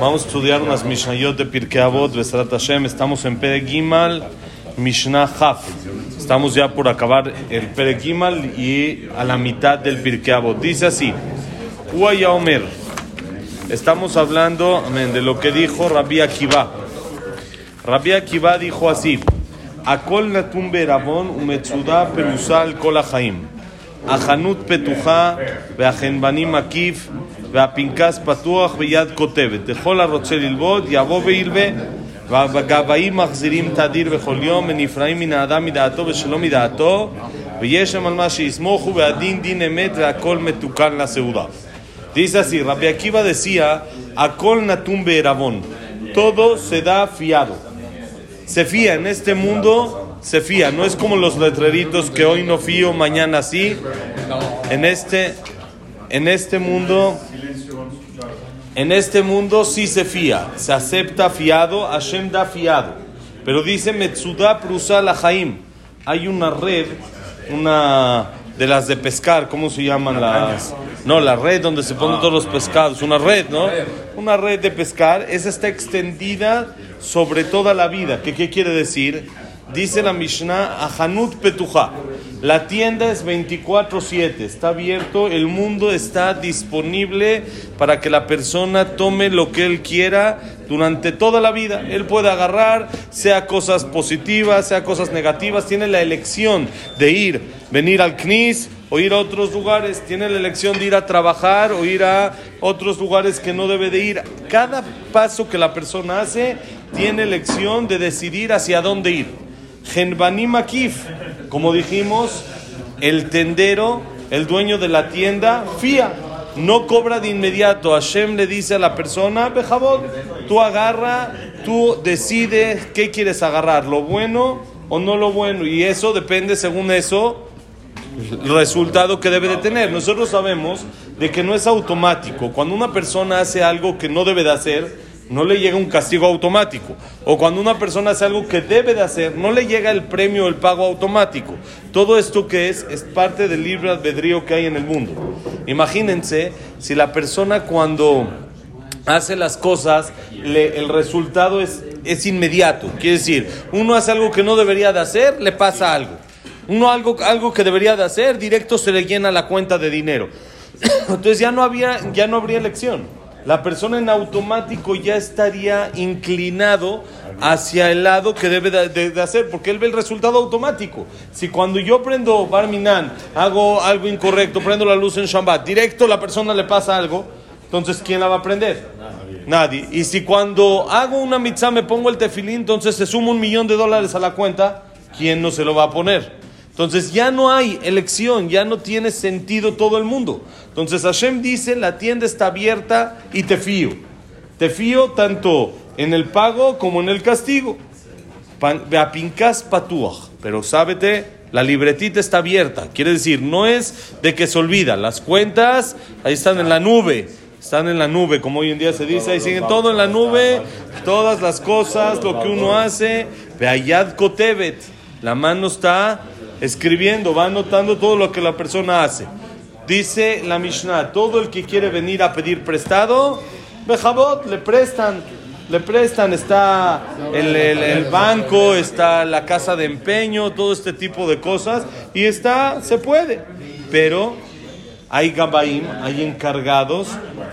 Vamos a estudiar unas Mishnayot de Pirkei Avot, Besrat Hashem. Estamos en Pere Gimal, Mishnah Haf. Estamos ya por acabar el Pere Gimal y a la mitad del Pirkei Avot. Dice así: Omer. Estamos hablando amen, de lo que dijo Rabbi Akiva. Rabbi Akiva dijo así: Akol natum beravon umetzuda pelusal kol ahanut petuja beajenbanim akif והפנקס פתוח ויד כותבת. לכל הרוצה ללמוד יבוא וילווה והגבאים מחזירים תדיר בכל יום ונפרעים מן האדם מדעתו ושלא מדעתו ויש שם על מה שיסמוכו והדין דין אמת והכל מתוקן לסעודה. Dice así, Rabbi Akiva decía, Akol natum be'erabón, todo se da fiado. Se fía en este mundo se fía, no es como los letreritos que hoy no fío, mañana sí. En este, en este mundo, en este mundo sí se fía, se acepta fiado, Hashem da fiado. Pero dice Metsuda Prusa Lahaim, hay una red, una de las de pescar, ¿cómo se llaman las? No, la red donde se ponen todos los pescados, una red, ¿no? Una red de pescar, esa está extendida sobre toda la vida. ¿Qué, qué quiere decir? Dice la Mishnah, Ahanut Petuja. La tienda es 24-7, está abierto, el mundo está disponible para que la persona tome lo que él quiera durante toda la vida. Él puede agarrar, sea cosas positivas, sea cosas negativas, tiene la elección de ir, venir al CNIS o ir a otros lugares, tiene la elección de ir a trabajar o ir a otros lugares que no debe de ir. Cada paso que la persona hace tiene elección de decidir hacia dónde ir. Genbanim Akif, como dijimos, el tendero, el dueño de la tienda, fía, no cobra de inmediato. Hashem le dice a la persona, Bejabot, tú agarra, tú decides qué quieres agarrar, lo bueno o no lo bueno, y eso depende según eso el resultado que debe de tener. Nosotros sabemos de que no es automático. Cuando una persona hace algo que no debe de hacer, no le llega un castigo automático. O cuando una persona hace algo que debe de hacer, no le llega el premio o el pago automático. Todo esto que es, es parte del libre albedrío que hay en el mundo. Imagínense si la persona cuando hace las cosas, el resultado es, es inmediato. Quiere decir, uno hace algo que no debería de hacer, le pasa algo. Uno algo, algo que debería de hacer, directo se le llena la cuenta de dinero. Entonces ya no, había, ya no habría elección. La persona en automático ya estaría inclinado hacia el lado que debe de, de- de hacer, porque él ve el resultado automático. Si cuando yo prendo Barminan, hago algo incorrecto, prendo la luz en Shabbat, directo la persona le pasa algo, entonces ¿quién la va a prender? Nadie. Y si cuando hago una mitzvah me pongo el tefilín, entonces se suma un millón de dólares a la cuenta, ¿quién no se lo va a poner? Entonces ya no hay elección, ya no tiene sentido todo el mundo. Entonces Hashem dice, la tienda está abierta y te fío. Te fío tanto en el pago como en el castigo. Patuach. Pero sábete, la libretita está abierta. Quiere decir, no es de que se olvida. Las cuentas ahí están en la nube. Están en la nube, como hoy en día se dice. Ahí siguen todo en la nube. Todas las cosas, lo que uno hace. Beayad kotebet. La mano está escribiendo, va anotando todo lo que la persona hace. Dice la Mishnah, todo el que quiere venir a pedir prestado, Bejabot, le prestan, le prestan, está el, el- el banco, está la casa de empeño, todo este tipo de cosas, y está, se puede, pero hay gabaim, hay encargados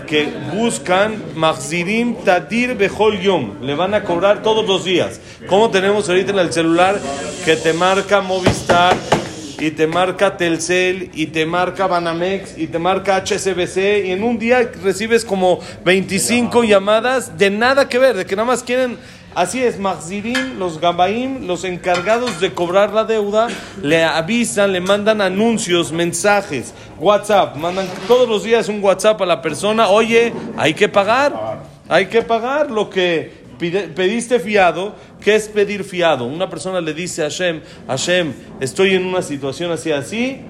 que buscan Mahzirim Tadir Behol Yom. Le van a cobrar todos los días. Como tenemos ahorita en el celular que te marca Movistar y te marca Telcel y te marca Banamex y te marca HSBC y en un día recibes como 25 llamadas de nada que ver, de que nada más quieren Así es, Mahzirim, los Gabaim, los encargados de cobrar la deuda, le avisan, le mandan anuncios, mensajes, WhatsApp, mandan todos los días un WhatsApp a la persona, oye, hay que pagar, hay que pagar lo que pediste fiado. ¿Qué es pedir fiado? Una persona le dice a Hashem, Hashem, estoy en una situación así, así,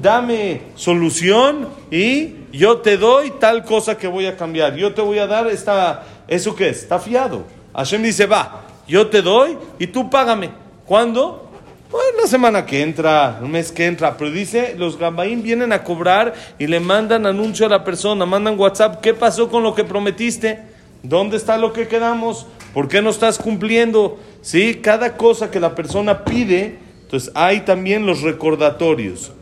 dame solución y yo te doy tal cosa que voy a cambiar. Yo te voy a dar esta, ¿eso qué es? Está fiado. Hashem dice, va, yo te doy y tú págame. ¿Cuándo? Bueno, la semana que entra, un mes que entra, pero dice, los gambaín vienen a cobrar y le mandan anuncio a la persona, mandan WhatsApp, ¿qué pasó con lo que prometiste? ¿Dónde está lo que quedamos? ¿Por qué no estás cumpliendo? ¿Sí? Cada cosa que la persona pide, entonces hay también los recordatorios.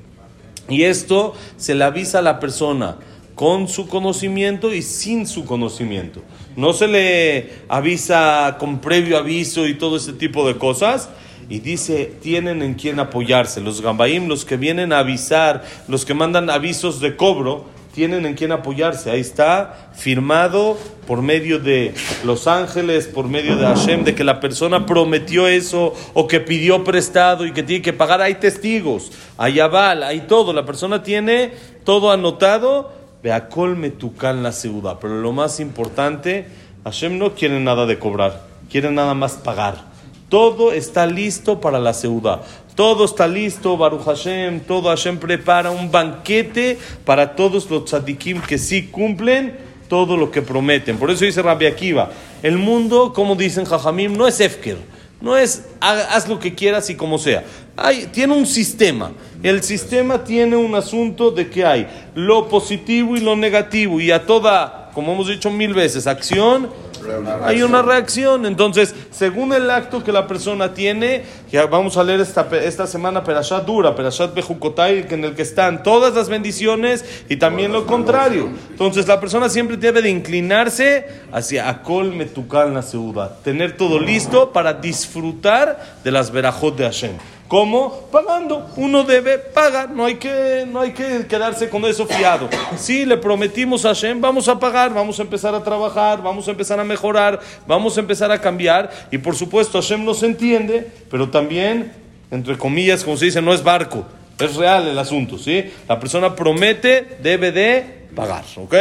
Y esto se le avisa a la persona con su conocimiento y sin su conocimiento. No se le avisa con previo aviso y todo ese tipo de cosas. Y dice, tienen en quién apoyarse. Los gambaim, los que vienen a avisar, los que mandan avisos de cobro, tienen en quién apoyarse. Ahí está firmado por medio de los ángeles, por medio de Hashem, de que la persona prometió eso o que pidió prestado y que tiene que pagar. Hay testigos, hay aval, hay todo. La persona tiene todo anotado. Ve a colme tucan la ciudad. Pero lo más importante, Hashem no quiere nada de cobrar, quiere nada más pagar. Todo está listo para la ciudad. Todo está listo, Baruch Hashem, todo Hashem prepara un banquete para todos los tzadikim que sí cumplen todo lo que prometen. Por eso dice Rabbi Akiva, el mundo, como dicen Jajamim, no es Efker, no es haz lo que quieras y como sea. Hay, tiene un sistema. El sistema tiene un asunto de que hay lo positivo y lo negativo y a toda, como hemos dicho mil veces, acción hay una reacción. Entonces, según el acto que la persona tiene, ya vamos a leer esta, esta semana Perashat Dura, Perashat Bejukotai, en el que están todas las bendiciones y también lo contrario. Entonces, la persona siempre debe de inclinarse hacia Akol Metucal la ciudad, tener todo listo para disfrutar de las verajot de Hashem. ¿Cómo? Pagando. Uno debe pagar, no hay que, no hay que quedarse con eso fiado. Si le prometimos a Hashem, vamos a pagar, vamos a empezar a trabajar, vamos a empezar a mejorar, vamos a empezar a cambiar. Y por supuesto, Hashem nos entiende, pero también, entre comillas, como se dice, no es barco, es real el asunto. ¿sí? La persona promete, debe de pagar. ¿ok?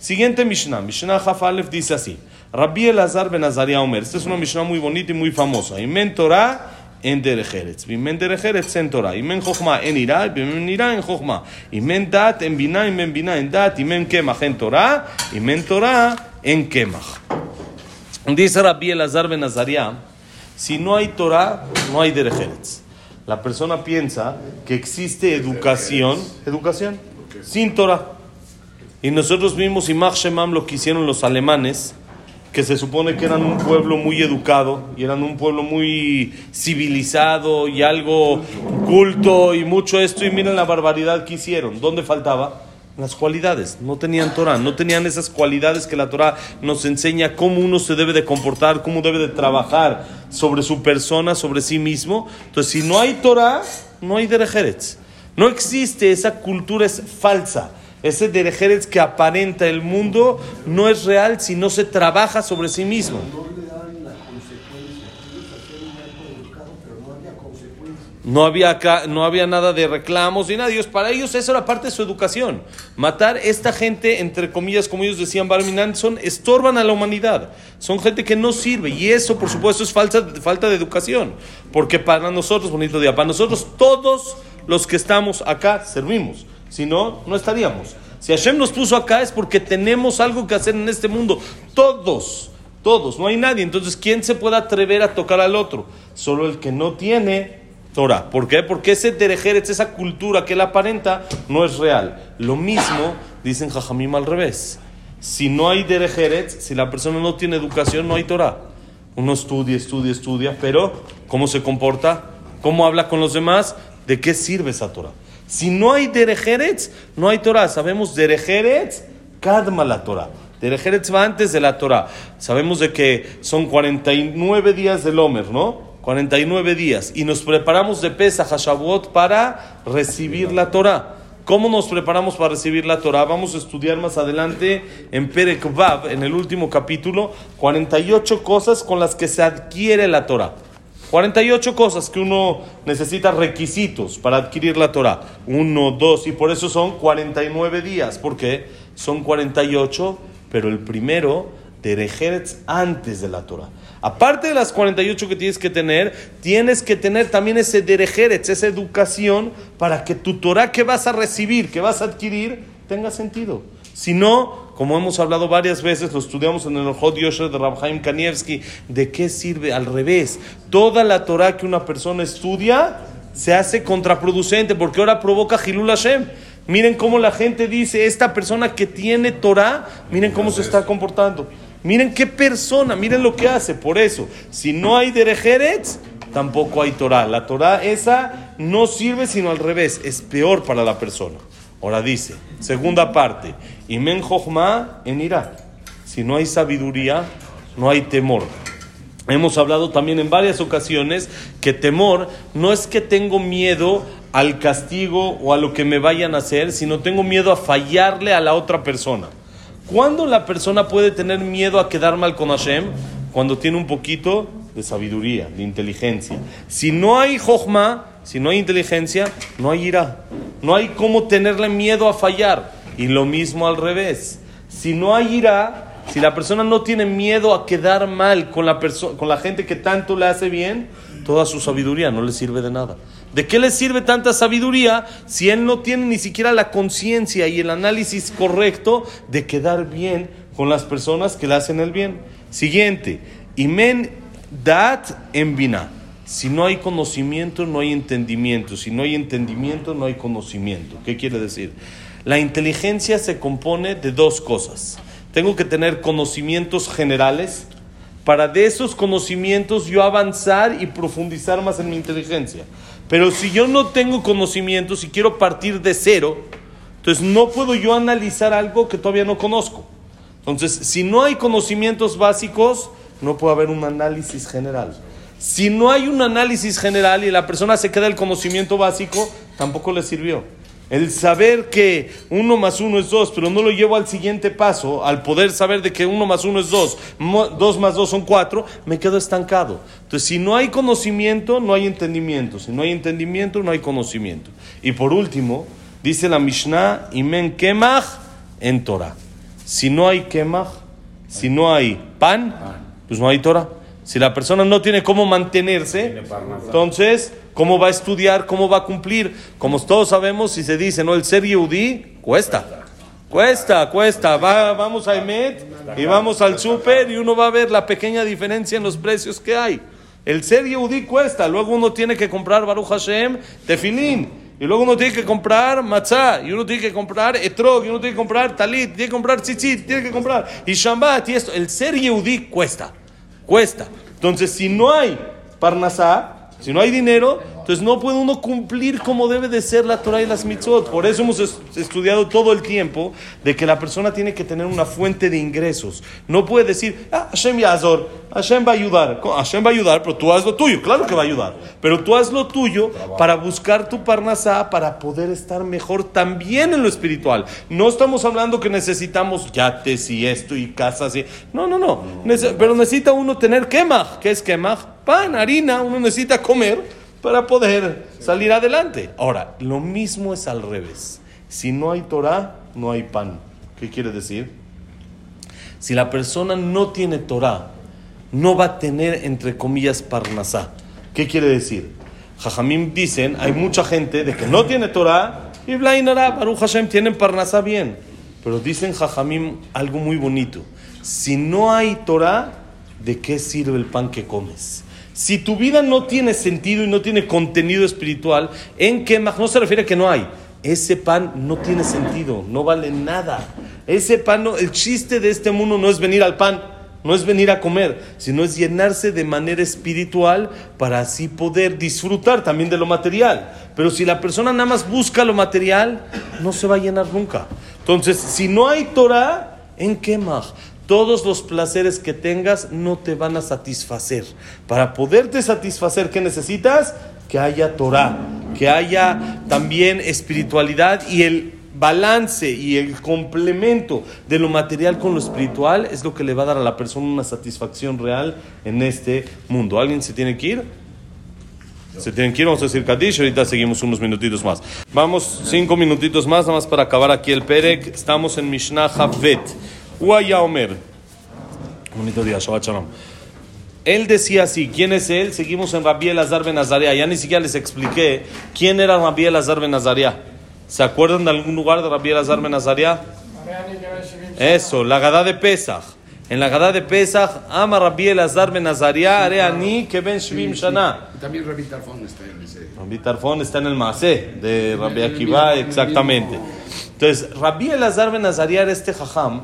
Siguiente Mishnah, Mishnah Hafalef dice así. Rabbi Elazar ben Azaria Omer. Esta es una Mishnah muy bonita y muy famosa. Inmen Torah en derejeretz. Vimen derejeretz en Torah. Imen chokma en ira, vimen ira en chokma. Imen dat en bina, imen bina en dat, imen kemach en Torah, imen Torah en kemach. Dice Rabbi Elazar ben Azaria, si no hay Torah, no hay derejeretz. La persona piensa que existe educación, educación, sin Torah. Y nosotros vimos Imach Shemam lo que hicieron los alemanes, que se supone que eran un pueblo muy educado y eran un pueblo muy civilizado y algo culto y mucho esto y miren la barbaridad que hicieron. ¿Dónde faltaba? Las cualidades. No tenían Torah, no tenían esas cualidades que la Torah nos enseña cómo uno se debe de comportar, cómo debe de trabajar sobre su persona, sobre sí mismo. Entonces, si no hay Torah, no hay derejeres. No existe, esa cultura es falsa. Ese derejeres que aparenta el mundo no es real si no se trabaja sobre sí mismo. No había, no había nada de reclamos ni nada. para ellos eso era parte de su educación. Matar esta gente, entre comillas, como ellos decían, Barminan, son, estorban a la humanidad. Son gente que no sirve. Y eso, por supuesto, es falta, falta de educación. Porque para nosotros, bonito día, para nosotros todos los que estamos acá servimos. Si no, no estaríamos. Si Hashem nos puso acá es porque tenemos algo que hacer en este mundo. Todos, todos, no hay nadie. Entonces, ¿quién se puede atrever a tocar al otro? Solo el que no tiene Torah. ¿Por qué? Porque ese derejeres, esa cultura que él aparenta, no es real. Lo mismo dicen Jajamim al revés. Si no hay derejeres, si la persona no tiene educación, no hay Torah. Uno estudia, estudia, estudia, pero ¿cómo se comporta? ¿Cómo habla con los demás? ¿De qué sirve esa Torah? Si no hay derejeretz, no hay Torah. Sabemos derejeretz, kadma la Torah. Derejeretz va antes de la Torah. Sabemos de que son 49 días del Homer, ¿no? 49 días. Y nos preparamos de Pesach a para recibir la Torah. ¿Cómo nos preparamos para recibir la Torah? Vamos a estudiar más adelante en Perek Vav, en el último capítulo, 48 cosas con las que se adquiere la Torah. 48 cosas que uno necesita requisitos para adquirir la Torah. Uno, dos, y por eso son 49 días. ¿Por qué? Son 48, pero el primero de antes de la Torah. Aparte de las 48 que tienes que tener, tienes que tener también ese derejeretz, esa educación, para que tu Torah que vas a recibir, que vas a adquirir, tenga sentido. Si no, como hemos hablado varias veces, lo estudiamos en el Hod Yosher de Rabhaim Kanievski, ¿de qué sirve? Al revés, toda la Torah que una persona estudia se hace contraproducente porque ahora provoca Hilul Hashem. Miren cómo la gente dice, esta persona que tiene Torah, miren cómo se está comportando. Miren qué persona, miren lo que hace. Por eso, si no hay Derejeretz, tampoco hay Torah. La Torah esa no sirve sino al revés, es peor para la persona. Ahora dice, segunda parte, Imen Jochma en Irak. Si no hay sabiduría, no hay temor. Hemos hablado también en varias ocasiones que temor no es que tengo miedo al castigo o a lo que me vayan a hacer, sino tengo miedo a fallarle a la otra persona. ¿Cuándo la persona puede tener miedo a quedar mal con Hashem? Cuando tiene un poquito de sabiduría, de inteligencia. Si no hay jochma, si no hay inteligencia, no hay ira. No hay cómo tenerle miedo a fallar. Y lo mismo al revés. Si no hay ira, si la persona no tiene miedo a quedar mal con la, con la gente que tanto le hace bien, toda su sabiduría no le sirve de nada. ¿De qué le sirve tanta sabiduría si él no tiene ni siquiera la conciencia y el análisis correcto de quedar bien con las personas que le hacen el bien? Siguiente, imen dat en bina. Si no hay conocimiento, no hay entendimiento. Si no hay entendimiento, no hay conocimiento. ¿Qué quiere decir? La inteligencia se compone de dos cosas tengo que tener conocimientos generales para de esos conocimientos yo avanzar y profundizar más en mi inteligencia. Pero si yo no tengo conocimientos y quiero partir de cero, entonces no puedo yo analizar algo que todavía no conozco. Entonces, si no hay conocimientos básicos, no puede haber un análisis general. Si no hay un análisis general y la persona se queda el conocimiento básico, tampoco le sirvió. El saber que uno más uno es dos, pero no lo llevo al siguiente paso, al poder saber de que uno más uno es dos, dos más dos son cuatro, me quedo estancado. Entonces, si no hay conocimiento, no hay entendimiento. Si no hay entendimiento, no hay conocimiento. Y por último, dice la Mishnah, Imen Kemach en Torah. Si no hay Kemach, si no hay pan, pues no hay Torah. Si la persona no tiene cómo mantenerse, entonces, ¿cómo va a estudiar? ¿Cómo va a cumplir? Como todos sabemos, si se dice, ¿no? El ser Yehudi cuesta. Cuesta, cuesta. vamos a Emet y vamos al súper y uno va a ver la pequeña diferencia en los precios que hay. El ser Yehudi cuesta. Luego uno tiene que comprar Baruch Hashem, tefilín. Y luego uno tiene que comprar matzah, y uno tiene que comprar etrog, y uno tiene que comprar talit, tiene que comprar tzitzit, tiene que comprar y shambat y esto. El ser Yehudi cuesta cuesta. Entonces, si no hay parnasá, si no hay dinero, entonces no puede uno cumplir como debe de ser la Torah y las mitzvot. Por eso hemos estudiado todo el tiempo de que la persona tiene que tener una fuente de ingresos. No puede decir, ah, Hashem Yazor, Hashem va a ayudar. Hashem va a ayudar, pero tú haz lo tuyo. Claro que va a ayudar. Pero tú haz lo tuyo para buscar tu parnasá, para poder estar mejor también en lo espiritual. No estamos hablando que necesitamos yates y esto y casas y... No, no, no. Pero necesita uno tener quemaj. ¿Qué es quemaj? Pan, harina. Uno necesita comer para poder salir adelante. Ahora, lo mismo es al revés. Si no hay Torah, no hay pan. ¿Qué quiere decir? Si la persona no tiene Torah, no va a tener, entre comillas, parnasá. ¿Qué quiere decir? Jajamim dicen, hay mucha gente de que no tiene Torah y Blainara, Baruch Hashem, tienen parnasá bien. Pero dicen Jajamim algo muy bonito. Si no hay Torah, ¿de qué sirve el pan que comes? Si tu vida no tiene sentido y no tiene contenido espiritual, en que no se refiere a que no hay. Ese pan no tiene sentido, no vale nada. Ese pan, el chiste de este mundo no es venir al pan, no es venir a comer, sino es llenarse de manera espiritual para así poder disfrutar también de lo material. Pero si la persona nada más busca lo material, no se va a llenar nunca. Entonces, si no hay Torah, ¿en qué más? todos los placeres que tengas no te van a satisfacer. Para poderte satisfacer, ¿qué necesitas? Que haya Torah, que haya también espiritualidad y el balance y el complemento de lo material con lo espiritual es lo que le va a dar a la persona una satisfacción real en este mundo. ¿Alguien se tiene que ir? Se tienen que ir, vamos a decir Kadish, ahorita seguimos unos minutitos más. Vamos cinco minutitos más, nada más para acabar aquí el Perek. Estamos en Mishnah Havet. Uaya Omer. Bonito día, Shabbat Shalom. Él decía así, ¿quién es él? Seguimos en Rabbi Elazar ben Azaria. Ya ni siquiera les expliqué quién era Rabbi Elazar ben Azaria. ¿Se acuerdan de algún lugar de Rabbi Elazar ben Azaria? Eso, la Gada de Pesach. En la Gadá de Pesach, Ama Rabbi Elazar ben Azaria, Are Ani, que ben Shvim Shana. También Rabbi Tarfón está en ese. Rabbi Tarfón está en el Maaseh de Rabbi Akiva, exactamente. Entonces, Rabbi Elazar ben Azaria era este jajam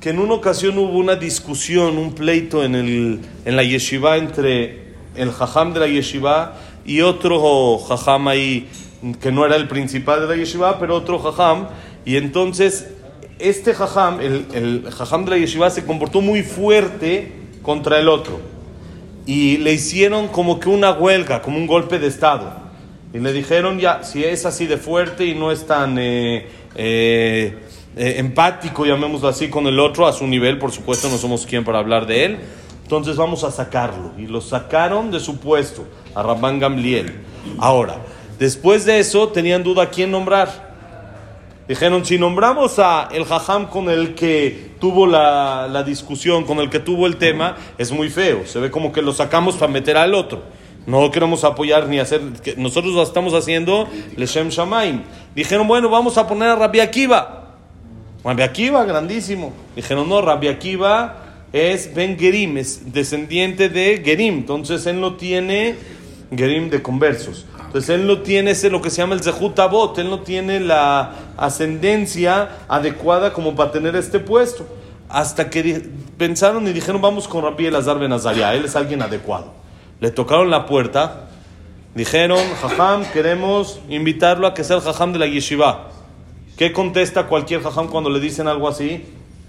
que en una ocasión hubo una discusión, un pleito en, el, en la yeshiva entre el jajam de la yeshiva y otro jajam ahí que no era el principal de la yeshiva, pero otro jajam. Y entonces este jajam, el, el jajam de la yeshiva, se comportó muy fuerte contra el otro. Y le hicieron como que una huelga, como un golpe de Estado. Y le dijeron, ya, si es así de fuerte y no es tan eh, eh, eh, empático, llamémoslo así, con el otro, a su nivel, por supuesto, no somos quien para hablar de él, entonces vamos a sacarlo. Y lo sacaron de su puesto, a Rabban Gamliel. Ahora, después de eso, tenían duda quién nombrar. Dijeron, si nombramos a el jajam con el que tuvo la, la, discusión, con el que tuvo el tema, es muy feo. Se ve como que lo sacamos para meter al otro. No queremos apoyar ni hacer, que nosotros lo estamos haciendo Leshem Shamaim. Dijeron, bueno, vamos a poner a Rabbi Akiva. Rabbi Akiva, grandísimo. Dijeron, no, Rabbi Akiva es Ben Gerim, es descendiente de Gerim. Entonces él no tiene Gerim de conversos. Entonces él no tiene ese lo que se llama el Zehut Abot, él no tiene la ascendencia adecuada como para tener este puesto. Hasta que pensaron y dijeron, vamos con Rabbi Elazar Ben Azaria, él es alguien adecuado. Le tocaron la puerta, dijeron, Jajam, queremos invitarlo a que sea el Jajam de la Yeshiva. ¿Qué contesta cualquier Jajam cuando le dicen algo así?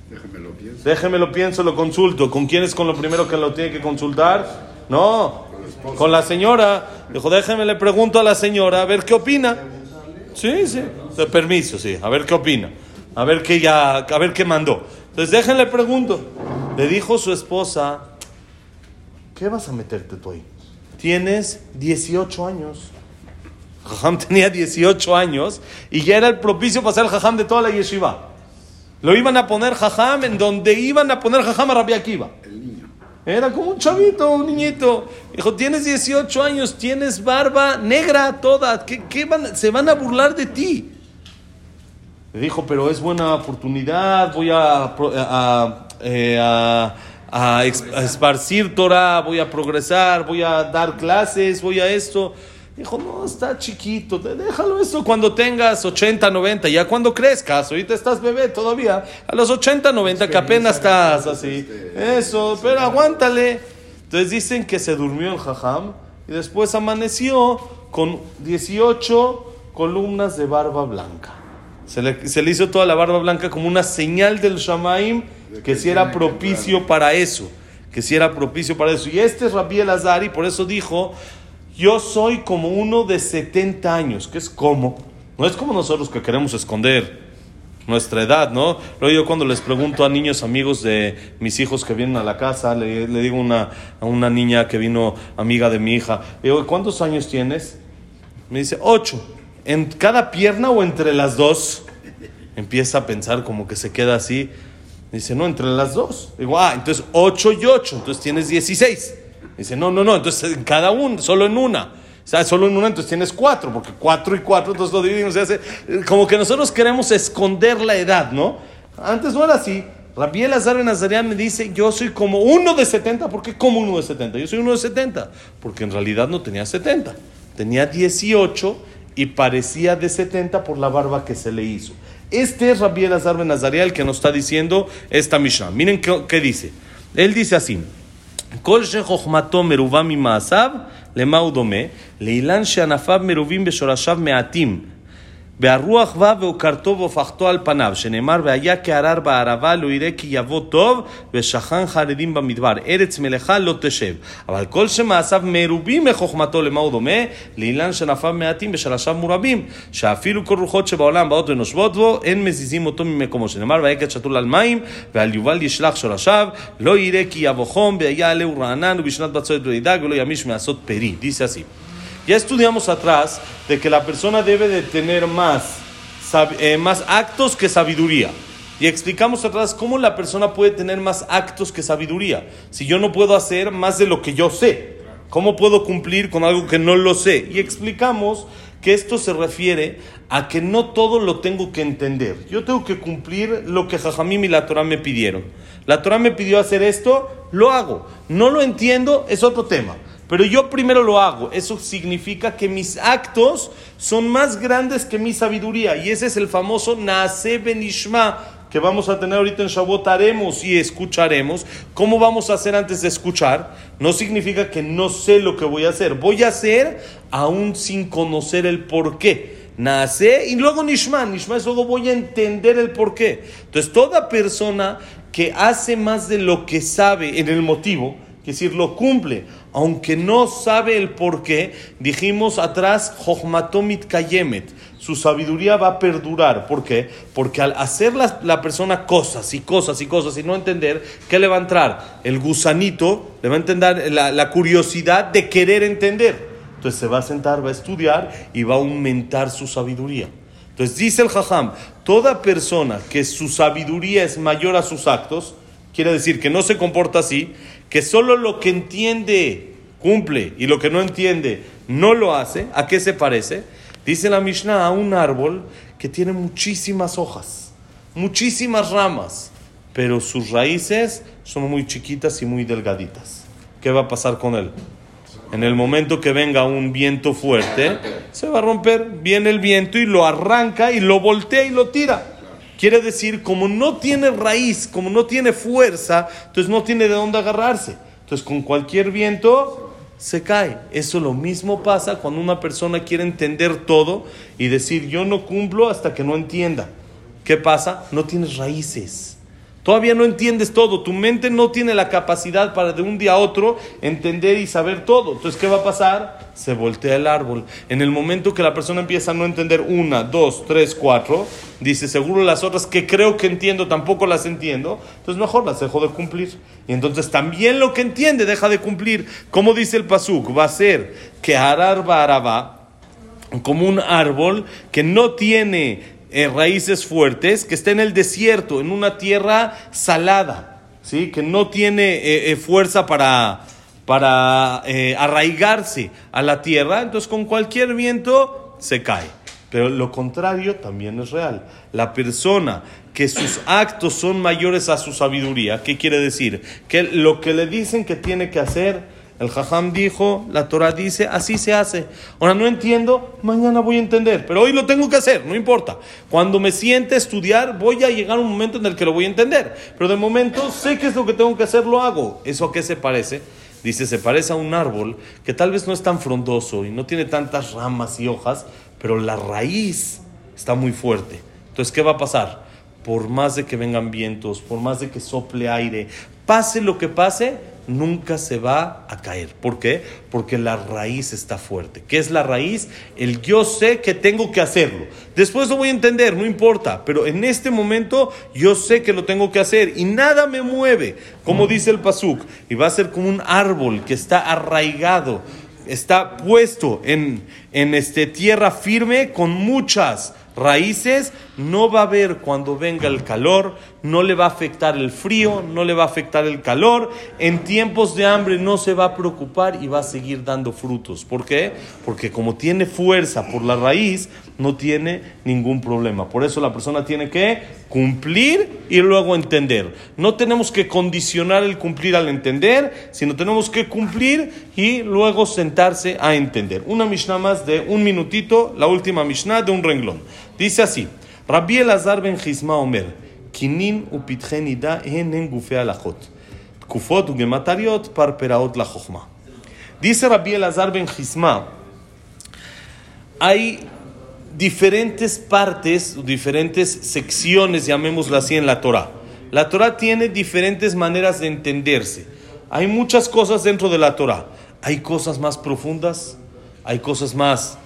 Déjeme lo pienso. Déjeme lo pienso, lo consulto. ¿Con quién es con lo primero que lo tiene que consultar? No, con la señora. Dijo, déjeme le pregunto a la señora a ver qué opina. Sí, sí, de permiso, sí, a ver qué opina. A ver qué ya, a ver qué mandó. Entonces déjenle pregunto. Le dijo su esposa, ¿qué vas a meterte tú ahí? Tienes 18 años. Jajam tenía 18 años y ya era el propicio para ser el jajam de toda la yeshiva. Lo iban a poner jajam en donde iban a poner jajam a Rabbi Akiva. El niño. Era como un chavito, un niñito. Dijo, tienes 18 años, tienes barba negra toda. ¿Qué, qué van, se van a burlar de ti? Le dijo, pero es buena oportunidad, voy a, a, eh, a, a, esparcir Torah, voy a progresar, voy a dar clases, voy a esto. Dijo, no, está chiquito, déjalo eso cuando tengas 80, 90, ya cuando crezcas, ahorita estás bebé todavía, a los 80, 90 que apenas estás así, eso, pero aguántale. Entonces dicen que se durmió el jajam y después amaneció con 18 columnas de barba blanca. Se le, se le hizo toda la barba blanca como una señal del Shamaim que si era propicio para eso, que si era propicio para eso. Y este es Rabbi Elazar y por eso dijo, yo soy como uno de 70 años, que es como, no es como nosotros que queremos esconder nuestra edad, ¿no? Luego yo cuando les pregunto a niños amigos de mis hijos que vienen a la casa, le, digo una, a una niña que vino amiga de mi hija, le digo, ¿cuántos años tienes? Me dice, ocho. ¿En cada pierna o entre las dos? Empieza a pensar como que se queda así. Dice, no, entre las dos. Digo, ah, entonces ocho y ocho, entonces tienes 16. Dice, no, no, no, entonces en cada uno, solo en una. O sea, solo en uno entonces tienes cuatro, porque cuatro y cuatro, entonces lo dividimos. Hace, como que nosotros queremos esconder la edad, ¿no? Antes no era así. Rabiel Azar Nazarian me dice, yo soy como uno de 70. ¿Por qué como uno de 70? Yo soy uno de 70. Porque en realidad no tenía 70. Tenía 18 y parecía de 70 por la barba que se le hizo. Este es Rabiel Azar Ben el que nos está diciendo esta Mishnah. Miren qué, qué dice. Él dice así. Kol למה הוא דומה? לאילן שענפיו מרובים בשורשיו מעטים. והרוח בא והוכרתו והופכתו על פניו, שנאמר, והיה כערר בערבה, לא יראה כי יבוא טוב, ושכן חרדים במדבר, ארץ מלאכה לא תשב. אבל כל שמעשיו מרובים מחוכמתו, למה הוא דומה? לאילן שנפיו מעטים ושורשיו מורבים, שאפילו כל רוחות שבעולם באות ונושבות בו, אין מזיזים אותו ממקומו, שנאמר, ויקד שתול על מים, ועל יובל ישלח שורשיו, לא יראה כי יבוא חום, והיה עלהו רענן, ובשנת בצורת לא ידאג, ולא ימיש מעשות פרי. Dice así. Ya estudiamos atrás de que la persona debe de tener más, eh, más actos que sabiduría. Y explicamos atrás cómo la persona puede tener más actos que sabiduría. Si yo no puedo hacer más de lo que yo sé, ¿cómo puedo cumplir con algo que no lo sé? Y explicamos que esto se refiere a que no todo lo tengo que entender. Yo tengo que cumplir lo que Jajamim y la Torah me pidieron. La Torah me pidió hacer esto, lo hago. No lo entiendo, es otro tema. Pero yo primero lo hago. Eso significa que mis actos son más grandes que mi sabiduría. Y ese es el famoso Naase Benishma que vamos a tener ahorita en Shavuot. Haremos y escucharemos. ¿Cómo vamos a hacer antes de escuchar? No significa que no sé lo que voy a hacer. Voy a hacer aún sin conocer el por qué nace y luego Nishma. Nishma es luego voy a entender el por qué. Entonces, toda persona que hace más de lo que sabe en el motivo, es decir, lo cumple, aunque no sabe el por qué, dijimos atrás, Jochmatomit Kayemet, su sabiduría va a perdurar. ¿Por qué? Porque al hacer la, persona cosas y cosas y cosas y no entender, ¿qué le va a entrar? El gusanito, le va a entender la, la curiosidad de querer entender. Entonces se va a sentar, va a estudiar y va a aumentar su sabiduría. Entonces dice el Jajam, toda persona que su sabiduría es mayor a sus actos, quiere decir que no se comporta así, que solo lo que entiende cumple y lo que no entiende no lo hace, ¿a qué se parece? Dice la Mishnah a un árbol que tiene muchísimas hojas, muchísimas ramas, pero sus raíces son muy chiquitas y muy delgaditas. ¿Qué va a pasar con él? En el momento que venga un viento fuerte, se va a romper. Viene el viento y lo arranca y lo voltea y lo tira. Quiere decir, como no tiene raíz, como no tiene fuerza, entonces no tiene de dónde agarrarse. Entonces con cualquier viento se cae. Eso lo mismo pasa cuando una persona quiere entender todo y decir yo no cumplo hasta que no entienda. ¿Qué pasa? No tienes raíces. Todavía no entiendes todo, tu mente no tiene la capacidad para de un día a otro entender y saber todo. Entonces, ¿qué va a pasar? Se voltea el árbol. En el momento que la persona empieza a no entender una, dos, tres, cuatro, dice, seguro las otras que creo que entiendo tampoco las entiendo, entonces mejor las dejo de cumplir. Y entonces también lo que entiende deja de cumplir. Como dice el Pasuk, va a ser que Harar Baraba, como un árbol que no tiene eh, raíces fuertes, que está en el desierto, en una tierra salada, ¿sí? que no tiene eh, eh, fuerza para, para arraigarse a la tierra, entonces con cualquier viento se cae. Pero lo contrario también es real. La persona que sus actos son mayores a su sabiduría, ¿qué quiere decir? Que lo que le dicen que tiene que hacer, el Jajam dijo, la Torah dice, así se hace. Ahora no entiendo, mañana voy a entender, pero hoy lo tengo que hacer, no importa. Cuando me siente estudiar, voy a llegar a un momento en el que lo voy a entender. Pero de momento sé que es lo que tengo que hacer, lo hago. ¿Eso a qué se parece? Dice, se parece a un árbol que tal vez no es tan frondoso y no tiene tantas ramas y hojas, pero la raíz está muy fuerte. Entonces, ¿qué va a pasar? Por más de que vengan vientos, por más de que sople aire, pase lo que pase, nunca se va a caer. ¿Por qué? Porque la raíz está fuerte. ¿Qué es la raíz? El yo sé que tengo que hacerlo. Después lo voy a entender, no importa, pero en este momento yo sé que lo tengo que hacer y nada me mueve, como dice el Pasuk, y va a ser como un árbol que está arraigado, está puesto en, en este, tierra firme con muchas raíces, no va a ver cuando venga el calor, no le va a afectar el frío, no le va a afectar el calor, en tiempos de hambre no se va a preocupar y va a seguir dando frutos. ¿Por qué? Porque como tiene fuerza por la raíz, no tiene ningún problema. Por eso la persona tiene que cumplir y luego entender. No tenemos que condicionar el cumplir al entender, sino tenemos que cumplir y luego sentarse a entender. Una Mishnah más de un minutito, la última Mishnah de un renglón. Dice así, Rabbi Elazar ben Chisma Omer, Kinin upitchen ida enen gufe alachot, kufot ugematariot parperaot la chochma. Dice Rabbi Elazar ben Chisma, hay diferentes partes, diferentes secciones, llamémoslo así, en la Torah. La Torah tiene diferentes maneras de entenderse. Hay muchas cosas dentro de la Torah. Hay cosas más profundas, hay cosas más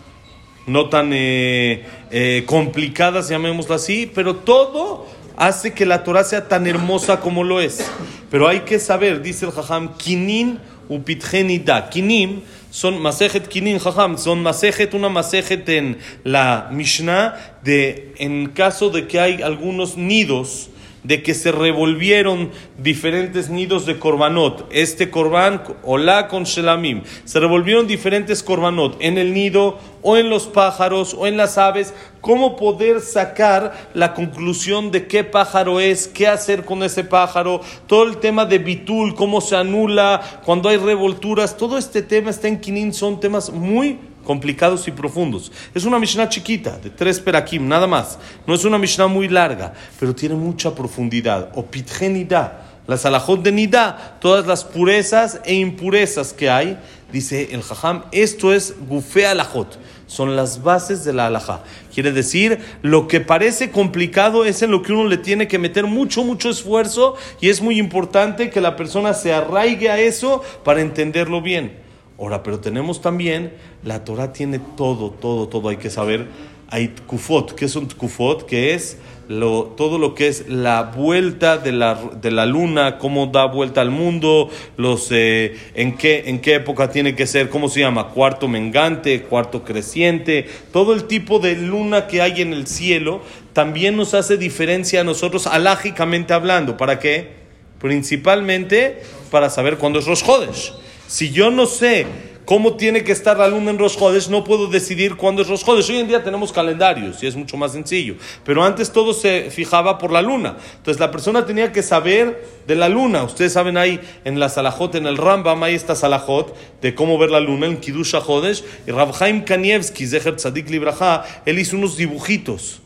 no tan eh, eh, complicadas, llamémoslo así, pero todo hace que la Torah sea tan hermosa como lo es. Pero hay que saber, dice el Jajam, Kinin upitgenida. Kinim son Masejet Kinin Jajam, son Masejet, una Masejet en la Mishnah, de en caso de que hay algunos nidos de que se revolvieron diferentes nidos de korbanot. Este korban, hola con shelamim. Se revolvieron diferentes korbanot en el nido o en los pájaros o en las aves, cómo poder sacar la conclusión de qué pájaro es, qué hacer con ese pájaro, todo el tema de bitul, cómo se anula cuando hay revolturas, todo este tema está en Kinin, son temas muy complicados y profundos. Es una Mishnah chiquita, de tres perakim, nada más. No es una Mishnah muy larga, pero tiene mucha profundidad. O pitgenida, la salahot de nida, todas las purezas e impurezas que hay, dice el jajam, esto es gufe alajot, son las bases de la alajá. Quiere decir, lo que parece complicado es en lo que uno le tiene que meter mucho, mucho esfuerzo y es muy importante que la persona se arraigue a eso para entenderlo bien. Ahora, pero tenemos también, la Torah tiene todo, todo, todo, hay que saber. Hay tkufot, ¿qué es un tkufot? Que es lo, todo lo que es la vuelta de la, de la luna, cómo da vuelta al mundo, los, eh, en, qué, en qué época tiene que ser, cómo se llama, cuarto mengante, cuarto creciente, todo el tipo de luna que hay en el cielo también nos hace diferencia a nosotros alágicamente hablando. ¿Para qué? Principalmente para saber cuándo es Rosh Hodesh. Si yo no sé cómo tiene que estar la luna en Rosh Hodesh, no puedo decidir cuándo es Rosh Hodesh. Hoy en día tenemos calendarios y es mucho más sencillo. Pero antes todo se fijaba por la luna. Entonces la persona tenía que saber de la luna. Ustedes saben ahí en la Salahot, en el Rambam, hay esta Salahot de cómo ver la luna en Kidusha Hodesh. Y Rabhaim Kanievski, Zeher Tzadik Libraja, él hizo unos dibujitos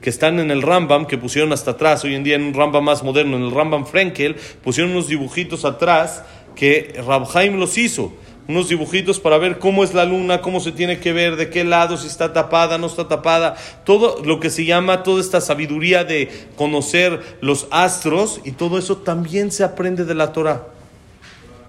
que están en el Rambam, que pusieron hasta atrás, hoy en día en un Rambam más moderno, en el Rambam Frenkel, pusieron unos dibujitos atrás que Rabhaim los hizo, unos dibujitos para ver cómo es la luna, cómo se tiene que ver, de qué lado, si está tapada, no está tapada, todo lo que se llama toda esta sabiduría de conocer los astros y todo eso también se aprende de la Torah.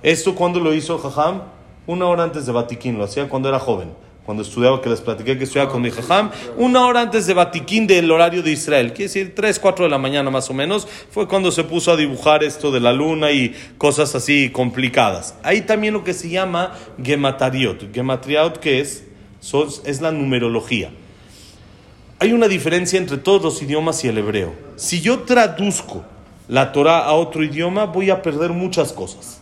Esto cuando lo hizo Jajam, una hora antes de Batiquín, lo hacía cuando era joven cuando estudiaba, que les platiqué que estudiaba con mi jajam, una hora antes de Batiquín del horario de Israel, quiere decir 3, 4 de la mañana más o menos, fue cuando se puso a dibujar esto de la luna y cosas así complicadas. Hay también lo que se llama Gematariot. Gematriot, ¿qué es? es la numerología. Hay una diferencia entre todos los idiomas y el hebreo. Si yo traduzco la Torah a otro idioma, voy a perder muchas cosas.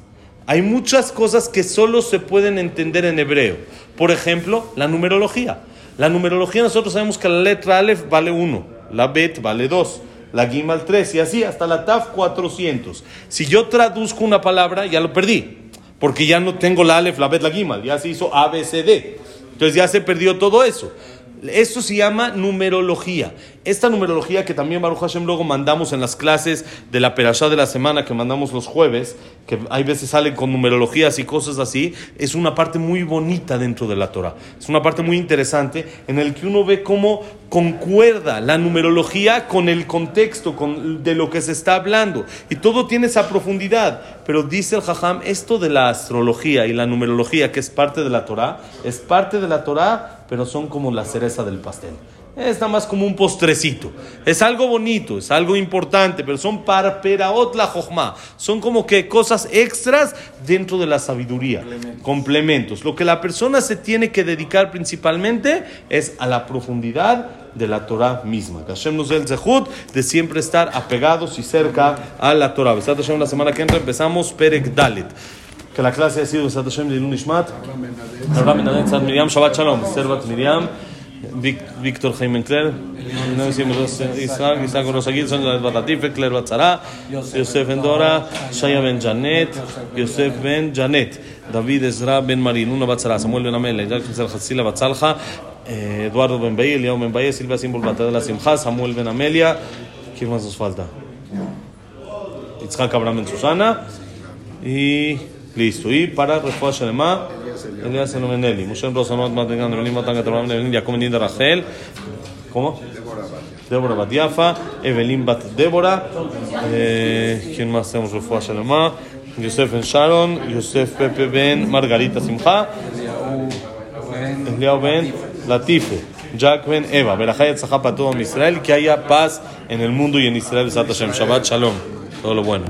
Hay muchas cosas que solo se pueden entender en hebreo. Por ejemplo, la numerología. La numerología nosotros sabemos que la letra Aleph vale 1, la Bet vale 2, la Gimal 3 y así hasta la Taf 400. Si yo traduzco una palabra, ya lo perdí, porque ya no tengo la Aleph, la Bet, la Gimal, ya se hizo A, B, C, D. Entonces ya se perdió todo eso. Esto se llama numerología. Esta numerología que también Baruch Hashem luego mandamos en las clases de la Perashá de la semana que mandamos los jueves, que hay veces salen con numerologías y cosas así, es una parte muy bonita dentro de la Torah. Es una parte muy interesante en el que uno ve cómo concuerda la numerología con el contexto con, de lo que se está hablando. Y todo tiene esa profundidad. Pero dice el Jajam, esto de la astrología y la numerología, que es parte de la Torah, es parte de la Torah pero son como la cereza del pastel. Es nada más como un postrecito. Es algo bonito, es algo importante, pero son para peraot la jochma. Son como que cosas extras dentro de la sabiduría. Complementos. Lo que la persona se tiene que dedicar principalmente es a la profundidad de la Torah misma. Que Hashem nos dé el zehut de siempre estar apegados y cerca a la Torah. La semana que entra empezamos Perek Dalet. Que la clase ha sido Besat Hashem de Ishmat. Abraham Menadet, Sad Miriam, Shabbat Shalom. Servat Miriam. Víctor Jaime Kler, no decimos Isaac, Isaac Rosagil, son las Batatife, Kler Batzara, Yosef Ben Dora, Shaya Ben Janet, Yosef Ben David Ezra Ben Marin, una Batzara, Samuel Ben Amel, Jackson Hatzila Batzalja, Eduardo Ben Baye, Eliao Ben Baye, Silvia Simbol Batadela la Simcha, Samuel Ben Amelia, ¿quién más nos falta? Itzhak Abraham Ben Susana y Listo. Y para Refuah Shalema, Elías Enomeneli. Moshe Rosanot Matengan, Evelyn Matanga, Torah Evelyn, Jacob Ninda Rachel. ¿Cómo? Débora Bat Yafa, Evelyn Bat Débora. Eh, ¿Quién más tenemos Refuah Shalema? Yosef Ben Sharon, Yosef Pepe Ben Margarita Simcha. Eliao Ben Latife. Jack Ben Eva. Berajayat Zahá para todo Israel. Que haya paz en el mundo y en Israel. Shabbat Shalom. Todo lo bueno.